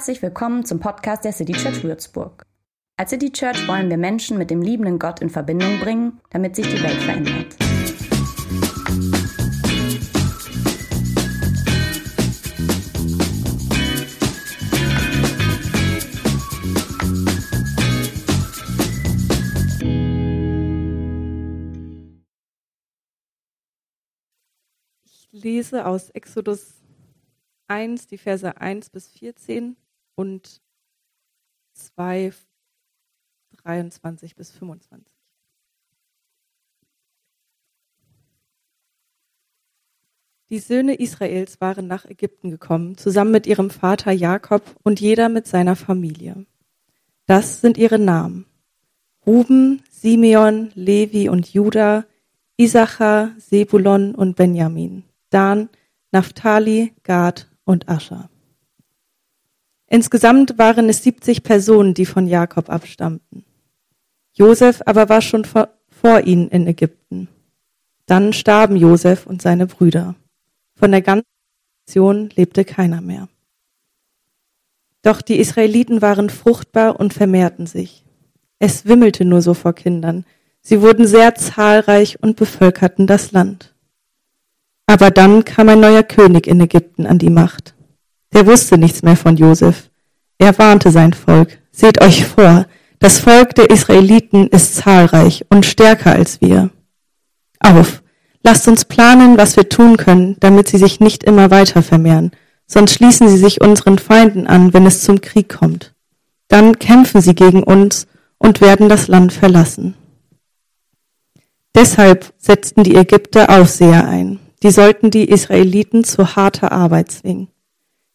Herzlich willkommen zum Podcast der City Church Würzburg. Als City Church wollen wir Menschen mit dem liebenden Gott in Verbindung bringen, damit sich die Welt verändert. Ich lese aus Exodus 1, die Verse 1 bis 14 und 2, 23 bis 25. Die Söhne Israels waren nach Ägypten gekommen, zusammen mit ihrem Vater Jakob und jeder mit seiner Familie. Das sind ihre Namen. Ruben, Simeon, Levi und Judah, Isachar, Sebulon und Benjamin, Dan, Naphtali, Gad und Ascher. Insgesamt waren es 70 Personen, die von Jakob abstammten. Josef aber war schon vor, ihnen in Ägypten. Dann starben Josef und seine Brüder. Von der ganzen Nation lebte keiner mehr. Doch die Israeliten waren fruchtbar und vermehrten sich. Es wimmelte nur so vor Kindern. Sie wurden sehr zahlreich und bevölkerten das Land. Aber dann kam ein neuer König in Ägypten an die Macht. Der wusste nichts mehr von Josef. Er warnte sein Volk, seht euch vor, das Volk der Israeliten ist zahlreich und stärker als wir. Auf, lasst uns planen, was wir tun können, damit sie sich nicht immer weiter vermehren, sonst schließen sie sich unseren Feinden an, wenn es zum Krieg kommt. Dann kämpfen sie gegen uns und werden das Land verlassen. Deshalb setzten die Ägypter Aufseher ein. Die sollten die Israeliten zu harter Arbeit zwingen.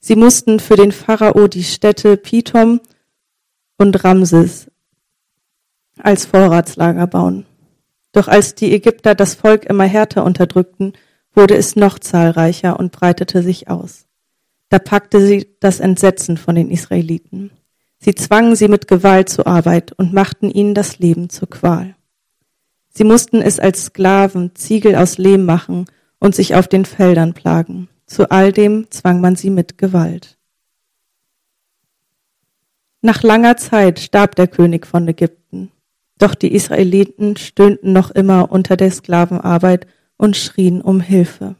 Sie mussten für den Pharao die Städte Pithom und Ramses als Vorratslager bauen. Doch als die Ägypter das Volk immer härter unterdrückten, wurde es noch zahlreicher und breitete sich aus. Da packte sie das Entsetzen von den Israeliten. Sie zwangen sie mit Gewalt zur Arbeit und machten ihnen das Leben zur Qual. Sie mussten es als Sklaven Ziegel aus Lehm machen und sich auf den Feldern plagen. Zu all dem zwang man sie mit Gewalt. Nach langer Zeit starb der König von Ägypten, doch die Israeliten stöhnten noch immer unter der Sklavenarbeit und schrien um Hilfe.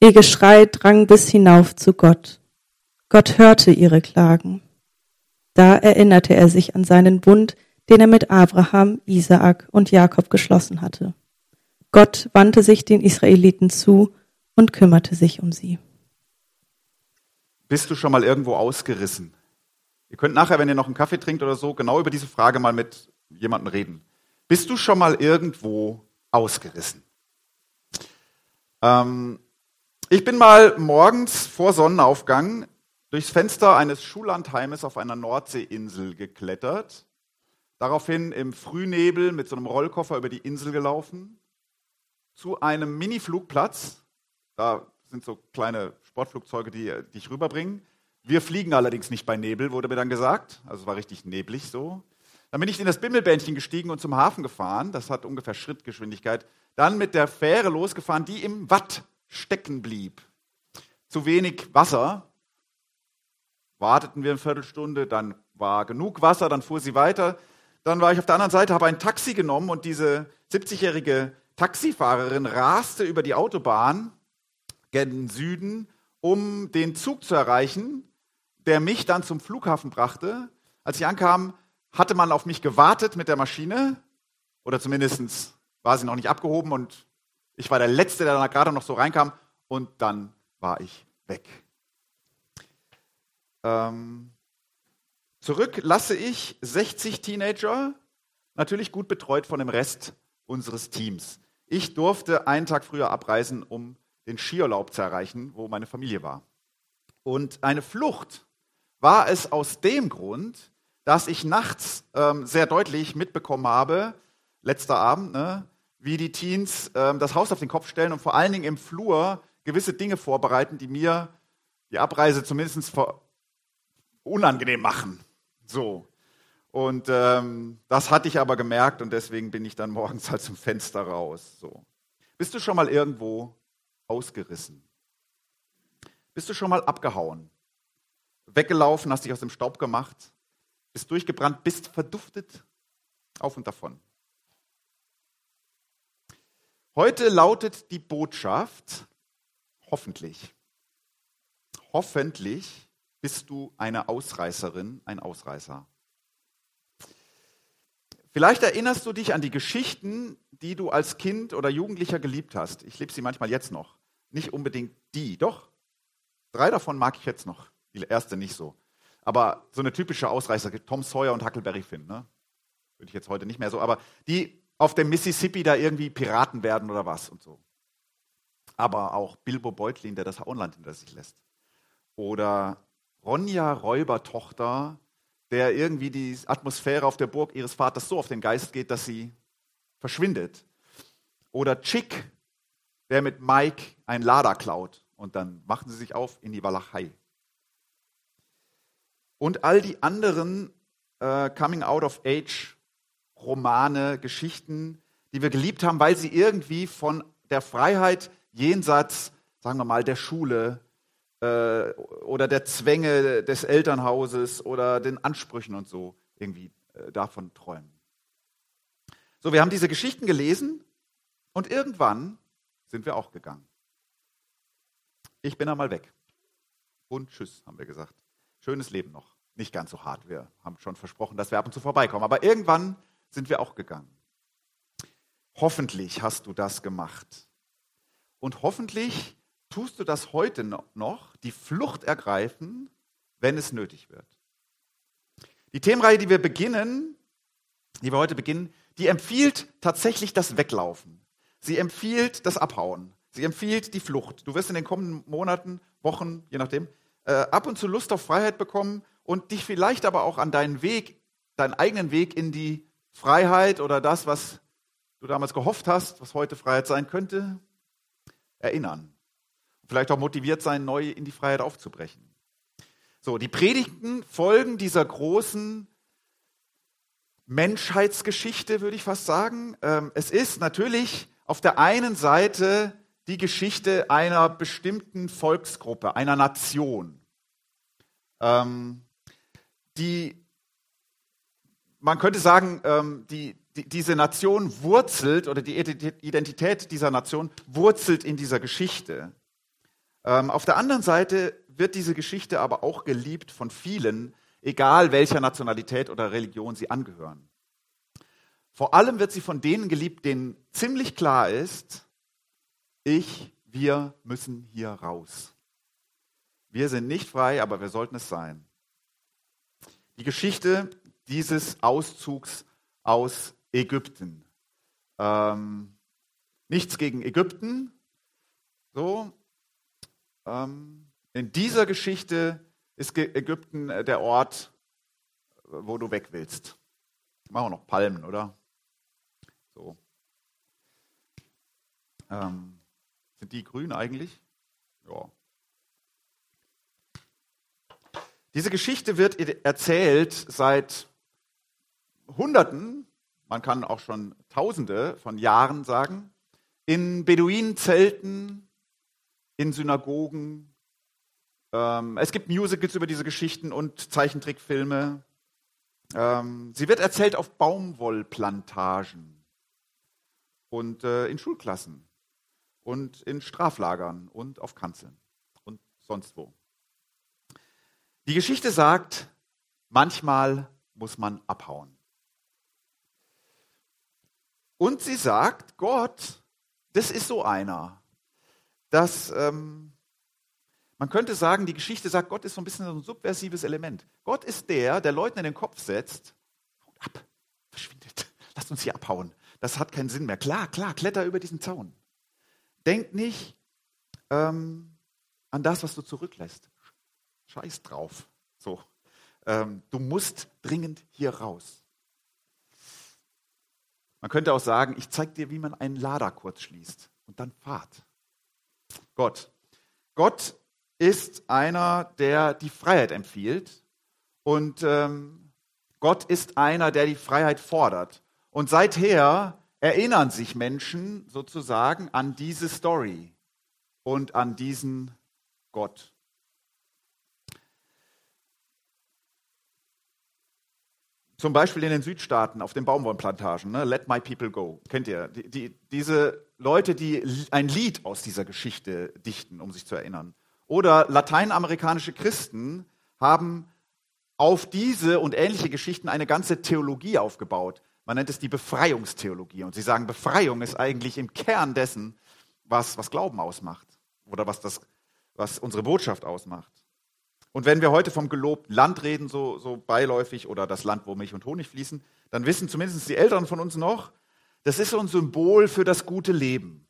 Ihr Geschrei drang bis hinauf zu Gott. Gott hörte ihre Klagen. Da erinnerte er sich an seinen Bund, den er mit Abraham, Isaak und Jakob geschlossen hatte. Gott wandte sich den Israeliten zu und kümmerte sich um sie. Bist du schon mal irgendwo ausgerissen? Ihr könnt nachher, wenn ihr noch einen Kaffee trinkt oder so, genau über diese Frage mal mit jemandem reden. Bist du schon mal irgendwo ausgerissen? Ähm, ich bin mal morgens vor Sonnenaufgang durchs Fenster eines Schullandheimes auf einer Nordseeinsel geklettert, daraufhin im Frühnebel mit so einem Rollkoffer über die Insel gelaufen, zu einem Mini-Flugplatz. Da sind so kleine Sportflugzeuge, die dich rüberbringen. Wir fliegen allerdings nicht bei Nebel, wurde mir dann gesagt. Also es war richtig neblig so. Dann bin ich in das Bimmelbändchen gestiegen und zum Hafen gefahren. Das hat ungefähr Schrittgeschwindigkeit. Dann mit der Fähre losgefahren, die im Watt stecken blieb. Zu wenig Wasser. Warteten wir eine Viertelstunde, dann war genug Wasser, dann fuhr sie weiter. Dann war ich auf der anderen Seite, habe ein Taxi genommen und diese 70-jährige Taxifahrerin raste über die Autobahn gen Süden, um den Zug zu erreichen, der mich dann zum Flughafen brachte. Als ich ankam, hatte man auf mich gewartet mit der Maschine, oder zumindest war sie noch nicht abgehoben und ich war der Letzte, der da gerade noch so reinkam und dann war ich weg. Ähm, zurück lasse ich 60 Teenager, natürlich gut betreut von dem Rest unseres Teams. Ich durfte einen Tag früher abreisen, um den Skiurlaub zu erreichen, wo meine Familie war. Und eine Flucht war es aus dem Grund, dass ich nachts ähm, sehr deutlich mitbekommen habe, letzter Abend, ne, wie die Teens ähm, das Haus auf den Kopf stellen und vor allen Dingen im Flur gewisse Dinge vorbereiten, die mir die Abreise zumindest unangenehm machen. So. Und ähm, das hatte ich aber gemerkt und deswegen bin ich dann morgens halt zum Fenster raus. So. Bist du schon mal irgendwo ausgerissen? Bist du schon mal abgehauen? weggelaufen, hast dich aus dem Staub gemacht, bist durchgebrannt, bist verduftet, auf und davon. Heute lautet die Botschaft, hoffentlich, hoffentlich bist du eine Ausreißerin, ein Ausreißer. Vielleicht erinnerst du dich an die Geschichten, die du als Kind oder Jugendlicher geliebt hast. Ich liebe sie manchmal jetzt noch. Nicht unbedingt die, doch. Drei davon mag ich jetzt noch. Die erste nicht so. Aber so eine typische Ausreißer, Tom Sawyer und Huckleberry Finn, ne? Würde ich jetzt heute nicht mehr so. Aber die auf dem Mississippi da irgendwie Piraten werden oder was und so. Aber auch Bilbo Beutlin, der das Auenland hinter sich lässt. Oder Ronja Räubertochter, der irgendwie die Atmosphäre auf der Burg ihres Vaters so auf den Geist geht, dass sie verschwindet. Oder Chick, der mit Mike ein Lader klaut und dann machen sie sich auf in die Walachei. Und all die anderen äh, Coming-out-of-Age-Romane, Geschichten, die wir geliebt haben, weil sie irgendwie von der Freiheit jenseits, sagen wir mal, der Schule äh, oder der Zwänge des Elternhauses oder den Ansprüchen und so irgendwie äh, davon träumen. So, wir haben diese Geschichten gelesen und irgendwann sind wir auch gegangen. Ich bin einmal weg. Und tschüss, haben wir gesagt. Schönes Leben noch. Nicht ganz so hart. Wir haben schon versprochen, dass wir ab und zu vorbeikommen. Aber irgendwann sind wir auch gegangen. Hoffentlich hast du das gemacht. Und hoffentlich tust du das heute noch, die Flucht ergreifen, wenn es nötig wird. Die Themenreihe, die wir beginnen, die wir heute beginnen, die empfiehlt tatsächlich das Weglaufen. Sie empfiehlt das Abhauen. Sie empfiehlt die Flucht. Du wirst in den kommenden Monaten, Wochen, je nachdem, äh, ab und zu Lust auf Freiheit bekommen und dich vielleicht aber auch an deinen Weg, deinen eigenen Weg in die Freiheit oder das, was du damals gehofft hast, was heute Freiheit sein könnte, erinnern. Vielleicht auch motiviert sein, neu in die Freiheit aufzubrechen. So, die Predigten folgen dieser großen Menschheitsgeschichte, würde ich fast sagen. Ähm, es ist natürlich auf der einen Seite die Geschichte einer bestimmten Volksgruppe, einer Nation, ähm, die, man könnte sagen, ähm, die, die, diese Nation wurzelt oder die Identität dieser Nation wurzelt in dieser Geschichte. auf der anderen Seite wird diese Geschichte aber auch geliebt von vielen, egal welcher Nationalität oder Religion sie angehören. Vor allem wird sie von denen geliebt, denen ziemlich klar ist, ich, wir müssen hier raus. Wir sind nicht frei, aber wir sollten es sein. Die Geschichte dieses Auszugs aus Ägypten. Ähm, nichts gegen Ägypten. So. Ähm, in dieser Geschichte ist Ägypten der Ort, wo du weg willst. Machen wir noch Palmen, oder? So. Ähm, sind die grün eigentlich? Ja. Diese Geschichte wird erzählt seit Hunderten, man kann auch schon Tausende von Jahren sagen, in Beduinenzelten, in Synagogen. Ähm, es gibt Musicals über diese Geschichten und Zeichentrickfilme. Ähm, sie wird erzählt auf Baumwollplantagen und äh, in Schulklassen und in Straflagern und auf Kanzeln und sonst wo. Die Geschichte sagt, manchmal muss man abhauen. Und sie sagt, Gott, das ist so einer, dass ähm, man könnte sagen, die Geschichte sagt, Gott ist so ein bisschen so ein subversives Element. Gott ist der, der Leuten in den Kopf setzt, haut ab, verschwindet, lasst uns hier abhauen das hat keinen Sinn mehr. Klar, klar, kletter über diesen Zaun. Denk nicht ähm, an das, was du zurücklässt. Scheiß drauf. So. Ähm, du musst dringend hier raus. Man könnte auch sagen, ich zeige dir, wie man einen Lader kurz schließt und dann fahrt. Gott. Gott ist einer, der die Freiheit empfiehlt und ähm, Gott ist einer, der die Freiheit fordert. Und seither erinnern sich Menschen sozusagen an diese Story und an diesen Gott. Zum Beispiel in den Südstaaten auf den Baumwollplantagen, ne? Let My People Go. Kennt ihr? Die, die, diese Leute, die ein Lied aus dieser Geschichte dichten, um sich zu erinnern. Oder lateinamerikanische Christen haben auf diese und ähnliche Geschichten eine ganze Theologie aufgebaut. Man nennt es die Befreiungstheologie. Und sie sagen, Befreiung ist eigentlich im Kern dessen, was, was Glauben ausmacht oder was, das, was unsere Botschaft ausmacht. Und wenn wir heute vom gelobten Land reden, so, so beiläufig, oder das Land, wo Milch und Honig fließen, dann wissen zumindest die Älteren von uns noch, das ist so ein Symbol für das gute Leben,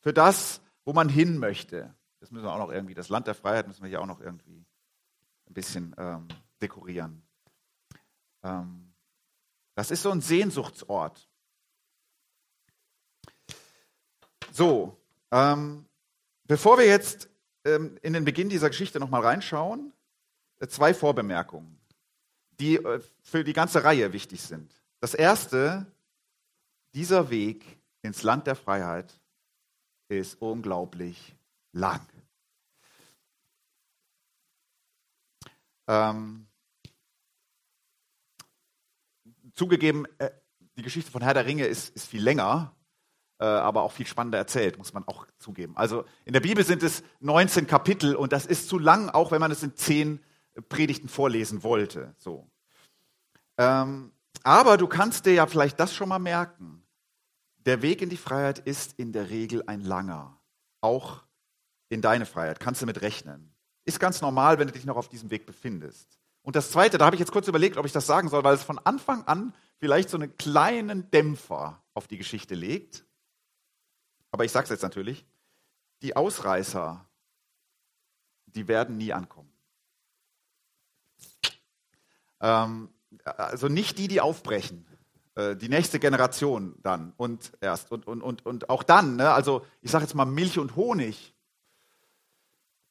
für das, wo man hin möchte. Das müssen wir auch noch irgendwie, das Land der Freiheit müssen wir hier auch noch irgendwie ein bisschen ähm, dekorieren. Ähm, das ist so ein Sehnsuchtsort. So, ähm, bevor wir jetzt ähm, in den Beginn dieser Geschichte nochmal reinschauen, äh, zwei Vorbemerkungen, die äh, für die ganze Reihe wichtig sind. Das erste, dieser Weg ins Land der Freiheit ist unglaublich lang. Ähm, zugegeben, äh, die Geschichte von Herr der Ringe ist, ist viel länger, äh, aber auch viel spannender erzählt, muss man auch zugeben. Also in der Bibel sind es 19 Kapitel und das ist zu lang, auch wenn man es in 10 Predigten vorlesen wollte. So. Ähm, aber du kannst dir ja vielleicht das schon mal merken. Der Weg in die Freiheit ist in der Regel ein langer. Auch in deine Freiheit. Kannst du mit rechnen. Ist ganz normal, wenn du dich noch auf diesem Weg befindest. Und das Zweite, da habe ich jetzt kurz überlegt, ob ich das sagen soll, weil es von Anfang an vielleicht so einen kleinen Dämpfer auf die Geschichte legt. Aber ich sage es jetzt natürlich. Die Ausreißer, die werden nie ankommen. Ähm, also nicht die, die aufbrechen. Äh, die nächste Generation dann und erst. Und, und, und, und auch dann, ne, also ich sage jetzt mal Milch und Honig.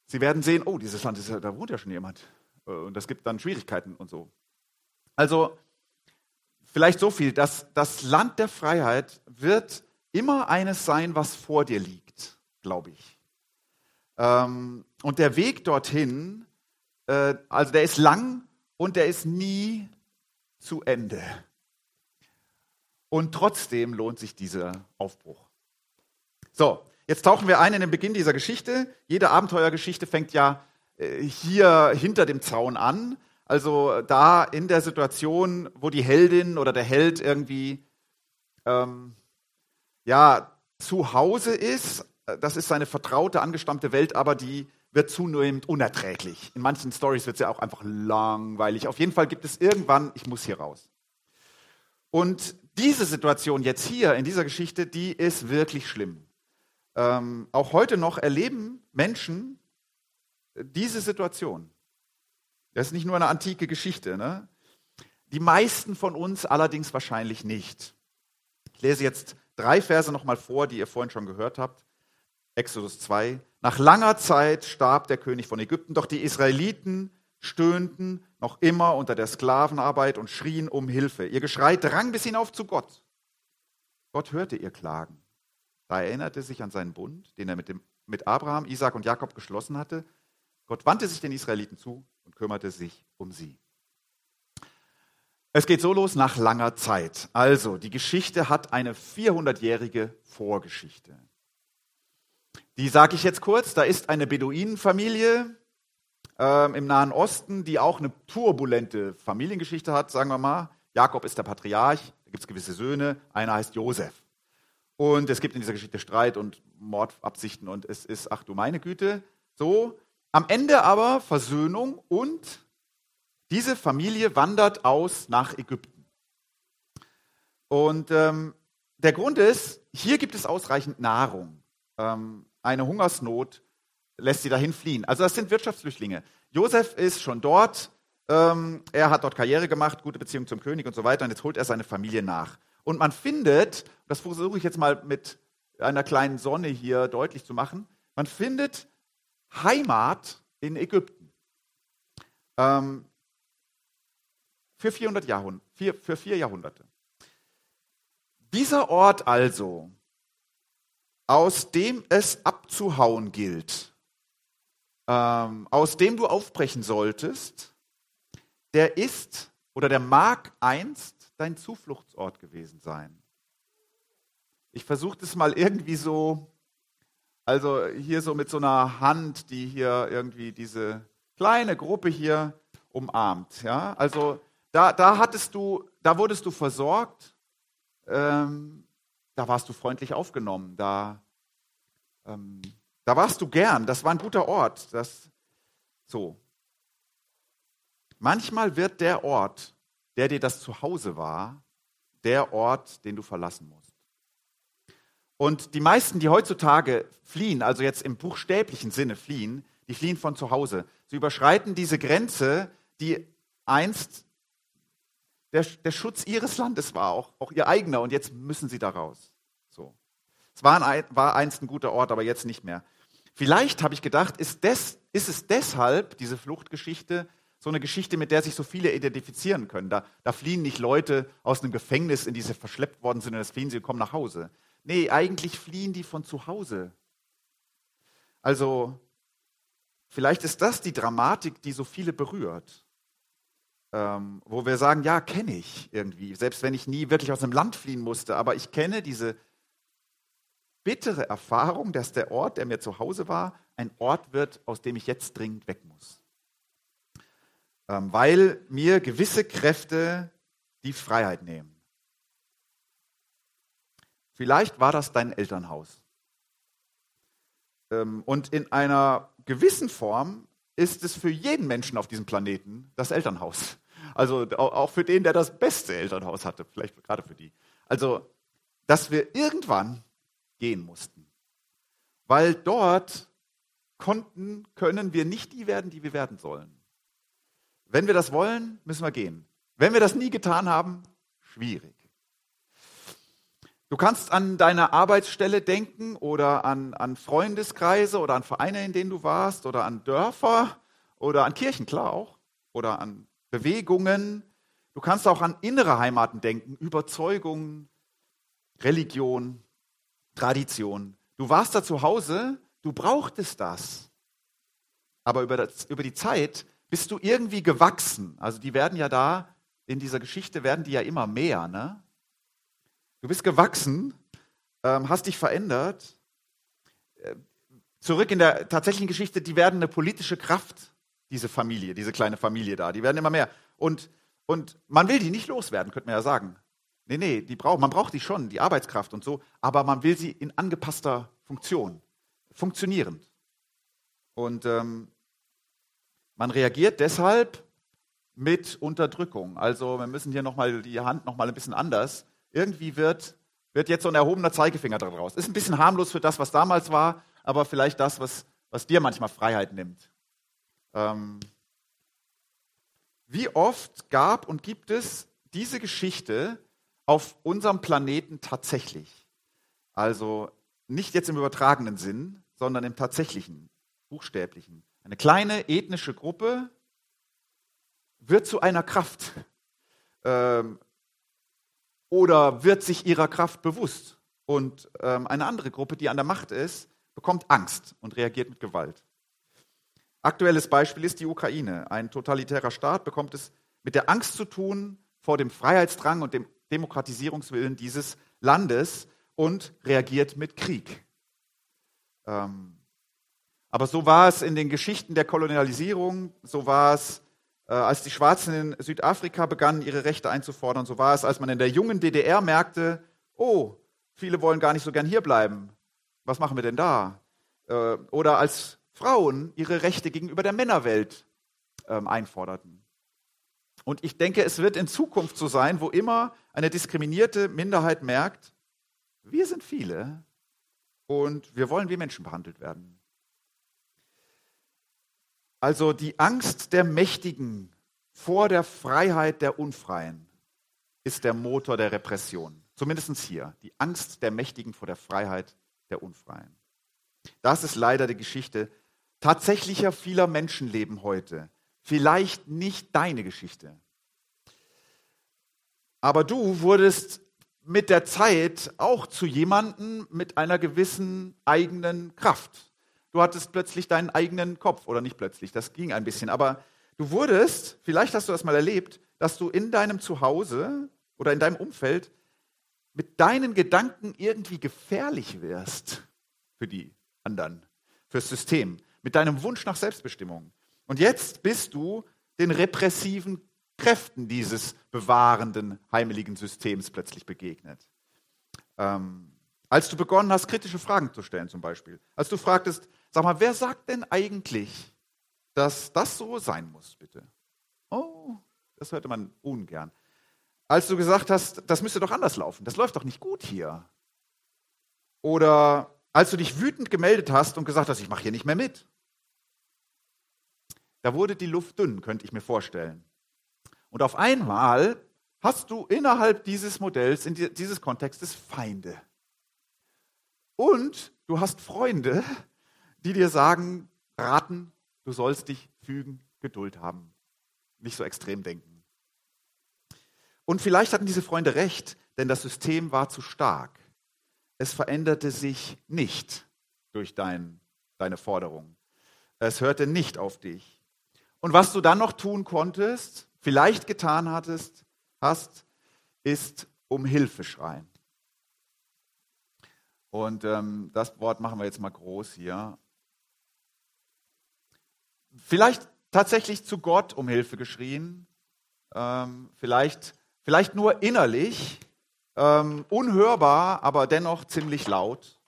Sie werden sehen, oh, dieses Land, ist da wohnt ja schon jemand. Äh, und das gibt dann Schwierigkeiten und so. Also vielleicht so viel, dass das Land der Freiheit wird immer eines sein, was vor dir liegt, glaube ich. Ähm, und der Weg dorthin, äh, also der ist lang und der ist nie zu Ende. Und trotzdem lohnt sich dieser Aufbruch. So, jetzt tauchen wir ein in den Beginn dieser Geschichte. Jede Abenteuergeschichte fängt ja hier hinter dem Zaun an. Also da in der Situation, wo die Heldin oder der Held irgendwie ähm, ja zu Hause ist. Das ist seine vertraute, angestammte Welt, aber die wird zunehmend unerträglich. In manchen Stories wird ja auch einfach langweilig. Auf jeden Fall gibt es irgendwann, ich muss hier raus. Und diese Situation jetzt hier in dieser Geschichte, die ist wirklich schlimm. Ähm, auch heute noch erleben Menschen diese Situation. Das ist nicht nur eine antike Geschichte. Ne? Die meisten von uns allerdings wahrscheinlich nicht. Ich lese jetzt drei Verse nochmal vor, die ihr vorhin schon gehört habt. Exodus 2. Nach langer Zeit starb der König von Ägypten, doch die Israeliten stöhnten noch immer unter der Sklavenarbeit und schrien um Hilfe. Ihr Geschrei drang bis hinauf zu Gott. Gott hörte ihr Klagen. Da erinnerte er sich an seinen Bund, den er mit, dem, mit Abraham, Isaac und Jakob geschlossen hatte. Gott wandte sich den Israeliten zu und kümmerte sich um sie. Es geht so los nach langer Zeit. Also, die Geschichte hat eine 400-jährige Vorgeschichte. Die sage ich jetzt kurz. Da ist eine Beduinenfamilie ähm, im Nahen Osten, die auch eine turbulente Familiengeschichte hat, sagen wir mal. Jakob ist der Patriarch, da gibt es gewisse Söhne, einer heißt Josef. Und es gibt in dieser Geschichte Streit und Mordabsichten und es ist, ach du meine Güte, so. Am Ende aber Versöhnung und diese Familie wandert aus nach Ägypten. Und ähm, der Grund ist, hier gibt es ausreichend Nahrung. Ähm, eine Hungersnot lässt sie dahin fliehen. Also das sind Wirtschaftsflüchtlinge. Josef ist schon dort, ähm, er hat dort Karriere gemacht, gute Beziehung zum König und so weiter, und jetzt holt er seine Familie nach. Und man findet, das versuche ich jetzt mal mit einer kleinen Sonne hier deutlich zu machen, man findet Heimat in Ägypten. Ähm, für, 400 Jahrhund vier, für vier Jahrhunderte. Dieser Ort also aus dem es abzuhauen gilt, ähm, aus dem du aufbrechen solltest, der ist oder der mag einst dein Zufluchtsort gewesen sein. Ich versuche das mal irgendwie so, also hier so mit so einer Hand, die hier irgendwie diese kleine Gruppe hier umarmt. Ja? Also da, da hattest du, da wurdest du versorgt, ähm, da warst du freundlich aufgenommen, da, ähm, da warst du gern, das war ein guter Ort. Das, so. Manchmal wird der Ort, der dir das Zuhause war, der Ort, den du verlassen musst. Und die meisten, die heutzutage fliehen, also jetzt im buchstäblichen Sinne fliehen, die fliehen von zu Hause. Sie überschreiten diese Grenze, die einst der, der Schutz ihres Landes war, auch, auch ihr eigener, und jetzt müssen sie da raus. So. Es war, ein, war einst ein guter Ort, aber jetzt nicht mehr. Vielleicht habe ich gedacht, ist, des, ist es deshalb, diese Fluchtgeschichte, so eine Geschichte, mit der sich so viele identifizieren können. Da, da fliehen nicht Leute aus einem Gefängnis, in die sie verschleppt worden sind, und das fliehen sie und kommen nach Hause. Nee, eigentlich fliehen die von zu Hause. Also, vielleicht ist das die Dramatik, die so viele berührt. Ähm, wo wir sagen, ja, kenne ich irgendwie, selbst wenn ich nie wirklich aus einem Land fliehen musste, aber ich kenne diese bittere Erfahrung, dass der Ort, der mir zu Hause war, ein Ort wird, aus dem ich jetzt dringend weg muss. Ähm, weil mir gewisse Kräfte die Freiheit nehmen. Vielleicht war das dein Elternhaus. Ähm, und in einer gewissen Form ist es für jeden Menschen auf diesem Planeten das Elternhaus. Also auch für den, der das beste Elternhaus hatte, vielleicht gerade für die. Also, dass wir irgendwann gehen mussten. Weil dort konnten, können wir nicht die werden, die wir werden sollen. Wenn wir das wollen, müssen wir gehen. Wenn wir das nie getan haben, schwierig. Du kannst an deine Arbeitsstelle denken oder an, an Freundeskreise oder an Vereine, in denen du warst oder an Dörfer oder an Kirchen, klar auch, oder an Bewegungen. Du kannst auch an innere Heimaten denken, Überzeugungen, Religion, Tradition. Du warst da zu Hause, du brauchtest das. Aber über, das, über die Zeit bist du irgendwie gewachsen. Also die werden ja da, in dieser Geschichte werden die ja immer mehr. Ne? Du bist gewachsen, ähm, hast dich verändert. Äh, zurück in der tatsächlichen Geschichte, die werden eine politische Kraft, diese Familie, diese kleine Familie da. Die werden immer mehr. Und, und man will die nicht loswerden, könnte man ja sagen. Nee, nee, die braucht, man braucht die schon, die Arbeitskraft und so, aber man will sie in angepasster Funktion, funktionierend. Und ähm, man reagiert deshalb mit Unterdrückung. Also wir müssen hier nochmal die Hand nochmal ein bisschen anders. Irgendwie wird, wird jetzt so ein erhobener Zeigefinger daraus. Ist ein bisschen harmlos für das, was damals war, aber vielleicht das, was, was dir manchmal Freiheit nimmt. Ähm, wie oft gab und gibt es diese Geschichte auf unserem Planeten tatsächlich? Also nicht jetzt im übertragenen Sinn, sondern im tatsächlichen, buchstäblichen. Eine kleine ethnische Gruppe wird zu einer Kraft ähm, oder wird sich ihrer Kraft bewusst. Und ähm, eine andere Gruppe, die an der Macht ist, bekommt Angst und reagiert mit Gewalt. Aktuelles Beispiel ist die Ukraine. Ein totalitärer Staat bekommt es mit der Angst zu tun vor dem Freiheitsdrang und dem Demokratisierungswillen dieses Landes und reagiert mit Krieg. Ähm, aber so war es in den Geschichten der Kolonialisierung, so war es, als die Schwarzen in Südafrika begannen, ihre Rechte einzufordern, so war es, als man in der jungen DDR merkte, oh, viele wollen gar nicht so gern hierbleiben. Was machen wir denn da? Äh, oder als Frauen ihre Rechte gegenüber der Männerwelt ähm, einforderten. Und ich denke, es wird in Zukunft so sein, wo immer eine diskriminierte Minderheit merkt, wir sind viele und wir wollen wie Menschen behandelt werden. Also die Angst der Mächtigen vor der Freiheit der Unfreien ist der Motor der Repression. Zumindest hier. Die Angst der Mächtigen vor der Freiheit der Unfreien. Das ist leider die Geschichte tatsächlicher vieler Menschenleben heute. Vielleicht nicht deine Geschichte. Aber du wurdest mit der Zeit auch zu jemandem mit einer gewissen eigenen Kraft. Du hattest plötzlich deinen eigenen Kopf, oder nicht plötzlich, das ging ein bisschen, aber du wurdest, vielleicht hast du das mal erlebt, dass du in deinem Zuhause oder in deinem Umfeld mit deinen Gedanken irgendwie gefährlich wirst für die anderen, fürs System, mit deinem Wunsch nach Selbstbestimmung. Und jetzt bist du den repressiven Kräften dieses bewahrenden, heimeligen Systems plötzlich begegnet. Ähm, als du begonnen hast, kritische Fragen zu stellen zum Beispiel. Als du fragtest, sag mal, wer sagt denn eigentlich, dass das so sein muss, bitte? Oh, das hörte man ungern. Als du gesagt hast, das müsste doch anders laufen, das läuft doch nicht gut hier. Oder als du dich wütend gemeldet hast und gesagt hast, ich mache hier nicht mehr mit. Da wurde die Luft dünn, könnte ich mir vorstellen. Und auf einmal hast du innerhalb dieses Modells, in dieses Kontextes Feinde. Und du hast Freunde, die dir sagen, raten, du sollst dich fügen, Geduld haben, nicht so extrem denken. Und vielleicht hatten diese Freunde recht, denn das System war zu stark. Es veränderte sich nicht durch dein, deine Forderung. Es hörte nicht auf dich. Und was du dann noch tun konntest, vielleicht getan hattest, hast, ist um Hilfe schreien. Und ähm, das Wort machen wir jetzt mal groß hier. Vielleicht tatsächlich zu Gott um Hilfe geschrien, ähm, vielleicht, vielleicht nur innerlich, ähm, unhörbar, aber dennoch ziemlich laut,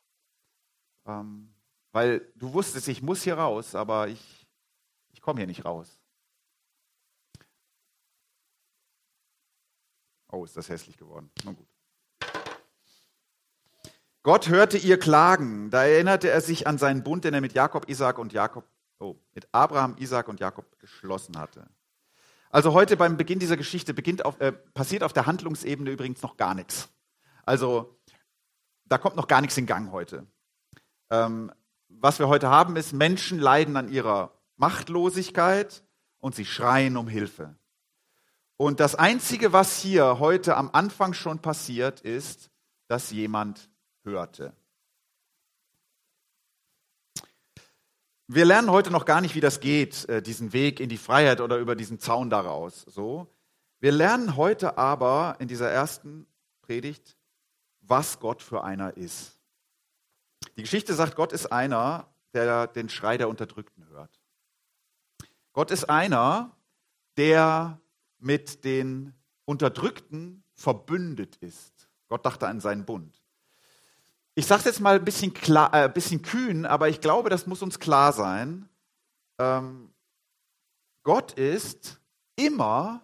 ähm, weil du wusstest, ich muss hier raus, aber ich, ich komme hier nicht raus. Oh, ist das hässlich geworden. Na gut. Gott hörte ihr Klagen. Da erinnerte er sich an seinen Bund, den er mit Jakob, Isaac und Jakob, oh, mit Abraham, Isaac und Jakob geschlossen hatte. Also heute beim Beginn dieser Geschichte auf, äh, passiert auf der Handlungsebene übrigens noch gar nichts. Also da kommt noch gar nichts in Gang heute. Ähm, was wir heute haben, ist, Menschen leiden an ihrer Machtlosigkeit und sie schreien um Hilfe. Und das Einzige, was hier heute am Anfang schon passiert, ist, dass jemand hörte. Wir lernen heute noch gar nicht, wie das geht, äh, diesen Weg in die Freiheit oder über diesen Zaun daraus. So. Wir lernen heute aber in dieser ersten Predigt, was Gott für einer ist. Die Geschichte sagt, Gott ist einer, der den Schrei der Unterdrückten hört. Gott ist einer, der mit den Unterdrückten verbündet ist. Gott dachte an seinen Bund. Ich sage es jetzt mal ein bisschen, klar, äh, bisschen kühn, aber ich glaube, das muss uns klar sein. Ähm, Gott ist immer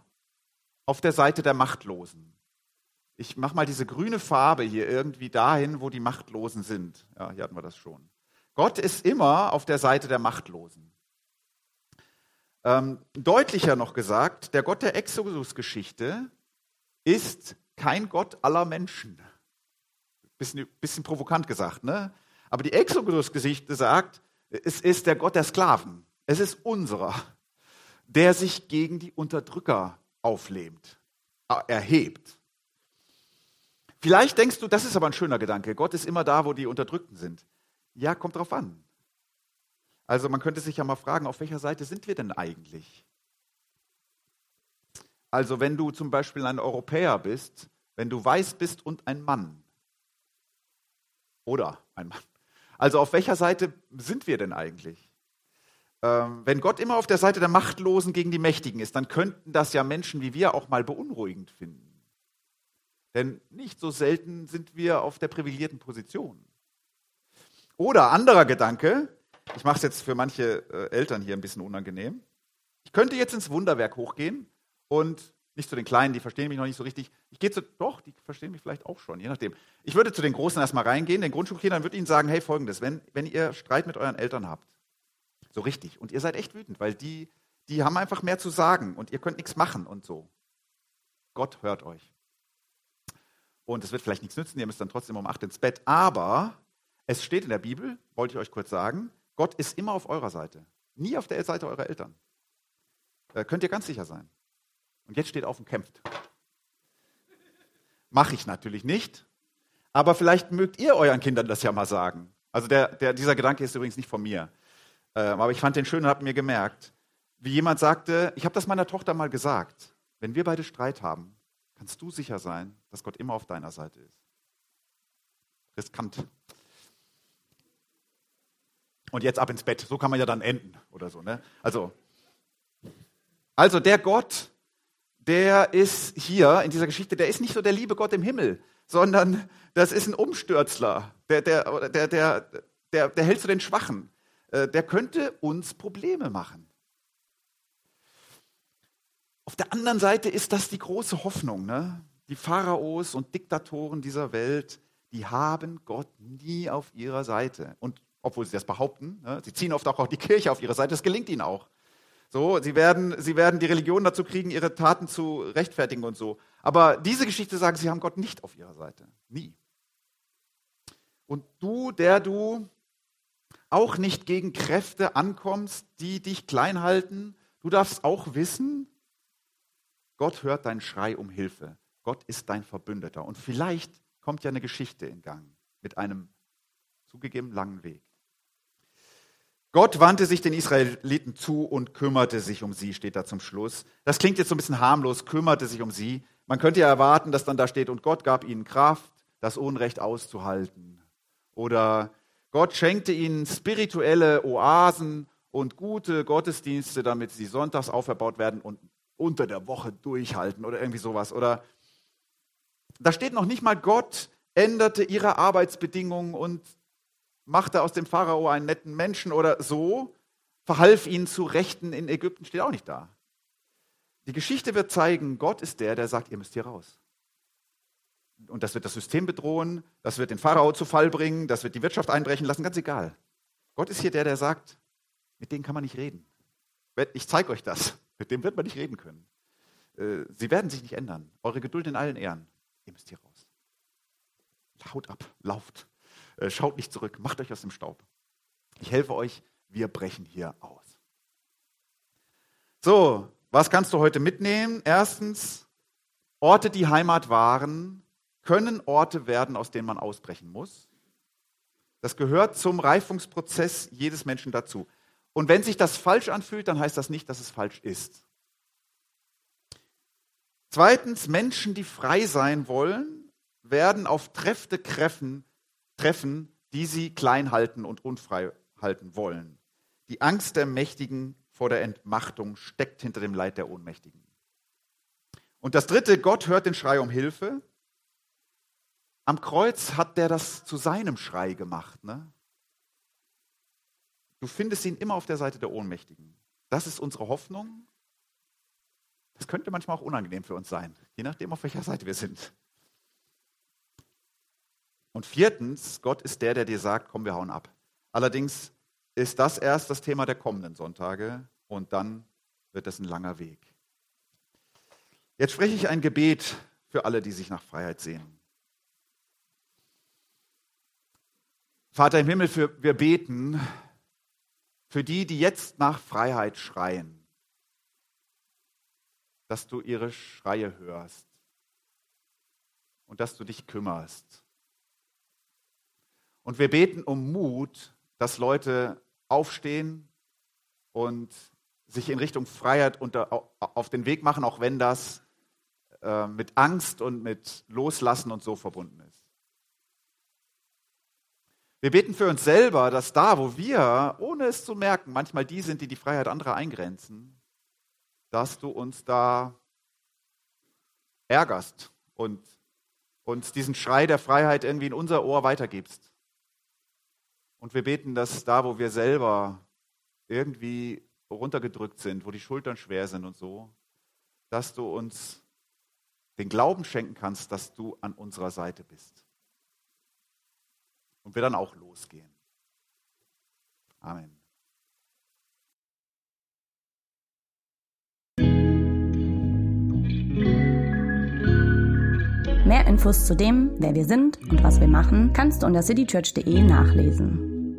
auf der Seite der Machtlosen. Ich mache mal diese grüne Farbe hier irgendwie dahin, wo die Machtlosen sind. Ja, hier hatten wir das schon. Gott ist immer auf der Seite der Machtlosen. Ähm, deutlicher noch gesagt, der Gott der Exodus-Geschichte ist kein Gott aller Menschen. Bisschen, bisschen provokant gesagt, ne? Aber die Exodus-Geschichte sagt, es ist der Gott der Sklaven. Es ist unserer, der sich gegen die Unterdrücker auflebt, äh, erhebt. Vielleicht denkst du, das ist aber ein schöner Gedanke. Gott ist immer da, wo die Unterdrückten sind. Ja, kommt drauf an. Also man könnte sich ja mal fragen, auf welcher Seite sind wir denn eigentlich? Also wenn du zum Beispiel ein Europäer bist, wenn du weiß bist und ein Mann oder ein Mann. Also auf welcher Seite sind wir denn eigentlich? Ähm, wenn Gott immer auf der Seite der Machtlosen gegen die Mächtigen ist, dann könnten das ja Menschen wie wir auch mal beunruhigend finden. Denn nicht so selten sind wir auf der privilegierten Position. Oder anderer Gedanke, ich mache es jetzt für manche äh, Eltern hier ein bisschen unangenehm. Ich könnte jetzt ins Wunderwerk hochgehen und nicht zu den Kleinen, die verstehen mich noch nicht so richtig. Ich gehe zu, doch, die verstehen mich vielleicht auch schon, je nachdem. Ich würde zu den Großen erstmal reingehen, den Grundschulkindern würde ihnen sagen, hey, folgendes, wenn, wenn ihr Streit mit euren Eltern habt, so richtig, und ihr seid echt wütend, weil die, die haben einfach mehr zu sagen und ihr könnt nichts machen und so. Gott hört euch. Und es wird vielleicht nichts nützen, ihr müsst dann trotzdem um acht ins Bett, aber es steht in der Bibel, wollte ich euch kurz sagen, Gott ist immer auf eurer Seite, nie auf der Seite eurer Eltern. Da könnt ihr ganz sicher sein. Und jetzt steht auf und kämpft. Mache ich natürlich nicht, aber vielleicht mögt ihr euren Kindern das ja mal sagen. Also der, der, dieser Gedanke ist übrigens nicht von mir. Ähm, aber ich fand den schön und habe mir gemerkt, wie jemand sagte, ich habe das meiner Tochter mal gesagt. wenn wir beide Streit haben, kannst du sicher sein, dass Gott immer auf deiner Seite ist. Riskant. Und jetzt ab ins Bett. So kann man ja dann enden oder so. Ne? Also, also der Gott, der ist hier in dieser Geschichte, der ist nicht so der liebe Gott im Himmel, sondern das ist ein Umstürzler. Der, der, der, der, der, der hält zu den Schwachen. Äh, der könnte uns Probleme machen. Auf der anderen Seite ist das die große Hoffnung. Ne? Die Pharaos und Diktatoren dieser Welt, die haben Gott nie auf ihrer Seite. Und obwohl sie das behaupten, ne? sie ziehen oft auch die Kirche auf ihre Seite, das gelingt ihnen auch. So, sie werden, sie werden die Religion dazu kriegen, ihre Taten zu rechtfertigen und so. Aber diese Geschichte sagen, sie haben Gott nicht auf ihrer Seite. Nie. Und du, der du auch nicht gegen Kräfte ankommst, die dich klein halten, du darfst auch wissen, Gott hört deinen Schrei um Hilfe. Gott ist dein Verbündeter. Und vielleicht kommt ja eine Geschichte in Gang mit einem zugegeben langen Weg. Gott wandte sich den Israeliten zu und kümmerte sich um sie, steht da zum Schluss. Das klingt jetzt so ein bisschen harmlos, kümmerte sich um sie. Man könnte ja erwarten, dass dann da steht, und Gott gab ihnen Kraft, das Unrecht auszuhalten. Oder Gott schenkte ihnen spirituelle Oasen und gute Gottesdienste, damit sie sonntags auferbaut werden und unter der Woche durchhalten oder irgendwie sowas. Oder da steht noch nicht mal, Gott änderte ihre Arbeitsbedingungen und machte aus dem Pharao einen netten Menschen oder so, verhalf ihnen zu Rechten in Ägypten, steht auch nicht da. Die Geschichte wird zeigen, Gott ist der, der sagt, ihr müsst hier raus. Und das wird das System bedrohen, das wird den Pharao zu Fall bringen, das wird die Wirtschaft einbrechen lassen, ganz egal. Gott ist hier der, der sagt, mit denen kann man nicht reden. Ich zeige euch das. Mit dem wird man nicht reden können. Äh, sie werden sich nicht ändern. Eure Geduld in allen Ehren. Ihr müsst hier raus. Haut ab, lauft. Äh, schaut nicht zurück, macht euch aus dem Staub. Ich helfe euch, wir brechen hier aus. So, was kannst du heute mitnehmen? Erstens, Orte, die Heimat waren, können Orte werden, aus denen man ausbrechen muss. Das gehört zum Reifungsprozess jedes Menschen dazu. Und wenn sich das falsch anfühlt, dann heißt das nicht, dass es falsch ist. Zweitens, Menschen, die frei sein wollen, werden auf Kräfte treffen, treffen, die sie klein halten und unfrei halten wollen. Die Angst der Mächtigen vor der Entmachtung steckt hinter dem Leid der Ohnmächtigen. Und das dritte, Gott hört den Schrei um Hilfe. Am Kreuz hat der das zu seinem Schrei gemacht. Ne? Du findest ihn immer auf der Seite der Ohnmächtigen. Das ist unsere Hoffnung. Das könnte manchmal auch unangenehm für uns sein, je nachdem, auf welcher Seite wir sind. Und viertens, Gott ist der, der dir sagt, komm, wir hauen ab. Allerdings ist das erst das Thema der kommenden Sonntage und dann wird es ein langer Weg. Jetzt spreche ich ein Gebet für alle, die sich nach Freiheit sehen. Vater im Himmel, wir beten, für die, die jetzt nach Freiheit schreien, dass du ihre Schreie hörst und dass du dich kümmerst. Und wir beten um Mut, dass Leute aufstehen und sich in Richtung Freiheit unter, auf den Weg machen, auch wenn das äh, mit Angst und mit Loslassen und so verbunden ist. Wir beten für uns selber, dass da, wo wir, ohne es zu merken, manchmal die sind, die die Freiheit anderer eingrenzen, dass du uns da ärgerst und uns diesen Schrei der Freiheit irgendwie in unser Ohr weitergibst. Und wir beten, dass da, wo wir selber irgendwie runtergedrückt sind, wo die Schultern schwer sind und so, dass du uns den Glauben schenken kannst, dass du an unserer Seite bist und wir dann auch losgehen. Amen. Mehr Infos zu dem, wer wir sind und was wir machen, kannst du unter citychurch.de nachlesen.